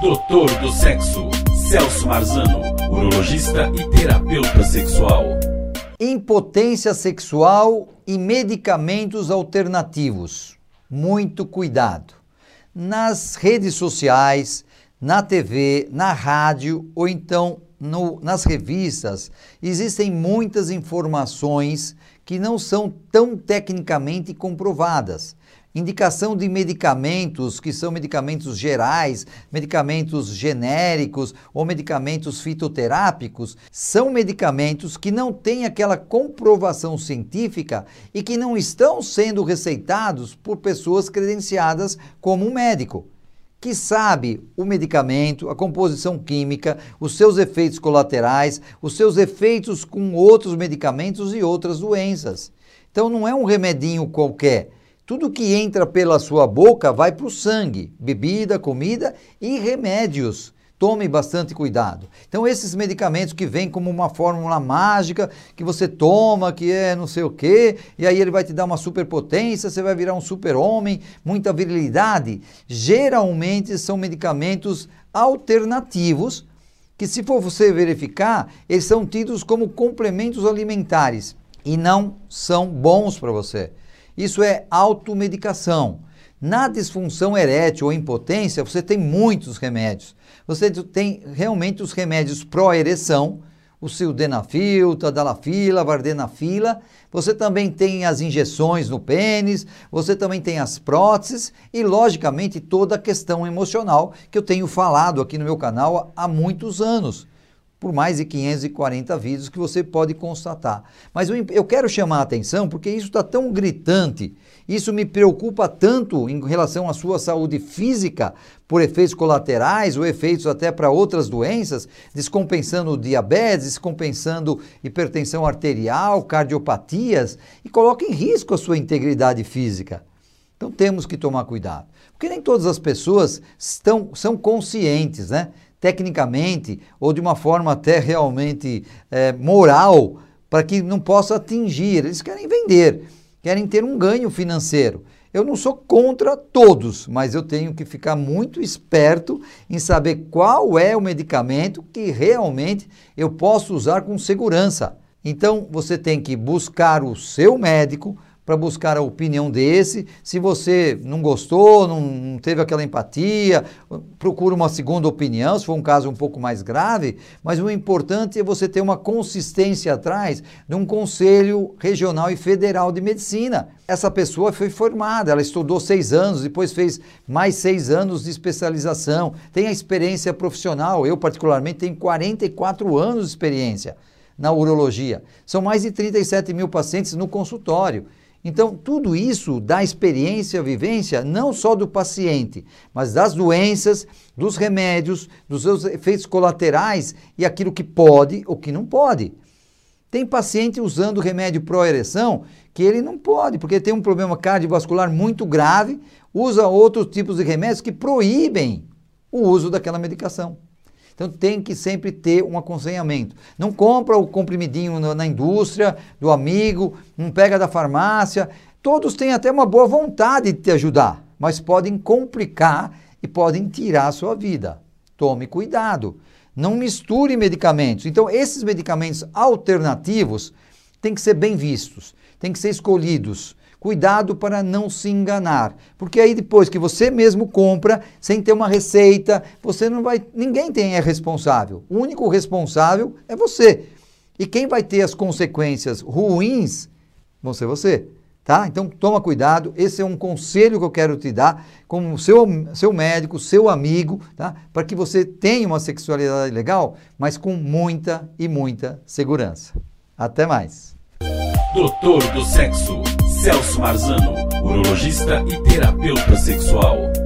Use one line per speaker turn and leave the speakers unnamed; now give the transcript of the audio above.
Doutor do Sexo, Celso Marzano, urologista e terapeuta sexual.
Impotência sexual e medicamentos alternativos. Muito cuidado. Nas redes sociais, na TV, na rádio ou então no, nas revistas, existem muitas informações que não são tão tecnicamente comprovadas indicação de medicamentos que são medicamentos gerais, medicamentos genéricos ou medicamentos fitoterápicos, são medicamentos que não têm aquela comprovação científica e que não estão sendo receitados por pessoas credenciadas como um médico. Que sabe o medicamento, a composição química, os seus efeitos colaterais, os seus efeitos com outros medicamentos e outras doenças. Então não é um remedinho qualquer tudo que entra pela sua boca vai para o sangue, bebida, comida e remédios. Tome bastante cuidado. Então, esses medicamentos que vêm como uma fórmula mágica, que você toma, que é não sei o quê, e aí ele vai te dar uma superpotência, você vai virar um super-homem, muita virilidade. Geralmente são medicamentos alternativos, que se for você verificar, eles são tidos como complementos alimentares e não são bons para você. Isso é automedicação. Na disfunção erétil ou impotência, você tem muitos remédios. Você tem realmente os remédios pró-ereção, o sildenafil, tadalafila, vardenafila. Você também tem as injeções no pênis, você também tem as próteses e, logicamente, toda a questão emocional que eu tenho falado aqui no meu canal há muitos anos por mais de 540 vídeos que você pode constatar. Mas eu, eu quero chamar a atenção porque isso está tão gritante, isso me preocupa tanto em relação à sua saúde física, por efeitos colaterais ou efeitos até para outras doenças, descompensando diabetes, descompensando hipertensão arterial, cardiopatias, e coloca em risco a sua integridade física. Então temos que tomar cuidado. Porque nem todas as pessoas estão, são conscientes, né? Tecnicamente ou de uma forma até realmente é, moral para que não possa atingir. Eles querem vender, querem ter um ganho financeiro. Eu não sou contra todos, mas eu tenho que ficar muito esperto em saber qual é o medicamento que realmente eu posso usar com segurança. Então você tem que buscar o seu médico, para buscar a opinião desse. Se você não gostou, não, teve aquela empatia, procura uma segunda opinião, se for um caso um pouco mais grave. Mas o importante é você ter uma consistência atrás de um conselho regional e federal de medicina. Essa pessoa foi formada, ela estudou seis anos, depois fez mais seis anos de especialização, tem a experiência profissional. Eu, particularmente, tenho 44 anos de experiência na urologia. São mais de 37 mil pacientes no consultório. Então, tudo isso dá experiência, vivência, não só do paciente, mas das doenças, dos remédios, dos seus efeitos colaterais e aquilo que pode ou que não pode. Tem paciente usando remédio pró-ereção que ele não pode, porque tem um problema cardiovascular muito grave, usa outros tipos de remédios que proíbem o uso daquela medicação. Então tem que sempre ter um aconselhamento. Não compra o comprimidinho na indústria, do amigo, não pega da farmácia. Todos têm até uma boa vontade de te ajudar, mas podem complicar e podem tirar a sua vida. Tome cuidado. Não misture medicamentos. Então, esses medicamentos alternativos têm que ser bem vistos, têm que ser escolhidos Cuidado para não se enganar, porque aí depois que você mesmo compra, sem ter uma receita, você não vai, ninguém tem é responsável. O único responsável é você. E quem vai ter as consequências ruins vão ser você. Tá? Então toma cuidado, esse é um conselho que eu quero te dar como seu, seu médico, seu amigo, tá? para que você tenha uma sexualidade legal, mas com muita e muita segurança. Até mais.
Doutor do Sexo Celso Marzano, urologista e terapeuta sexual.